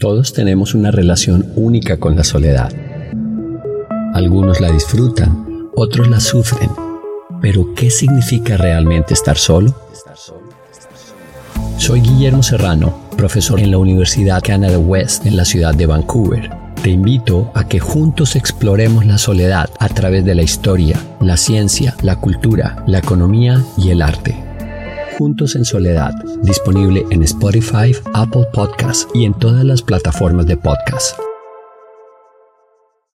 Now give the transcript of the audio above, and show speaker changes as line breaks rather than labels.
Todos tenemos una relación única con la soledad. Algunos la disfrutan, otros la sufren. Pero ¿qué significa realmente estar solo? Soy Guillermo Serrano, profesor en la Universidad Canada West en la ciudad de Vancouver. Te invito a que juntos exploremos la soledad a través de la historia, la ciencia, la cultura, la economía y el arte. Juntos en Soledad, disponible en Spotify, Apple Podcasts y en todas las plataformas de podcast.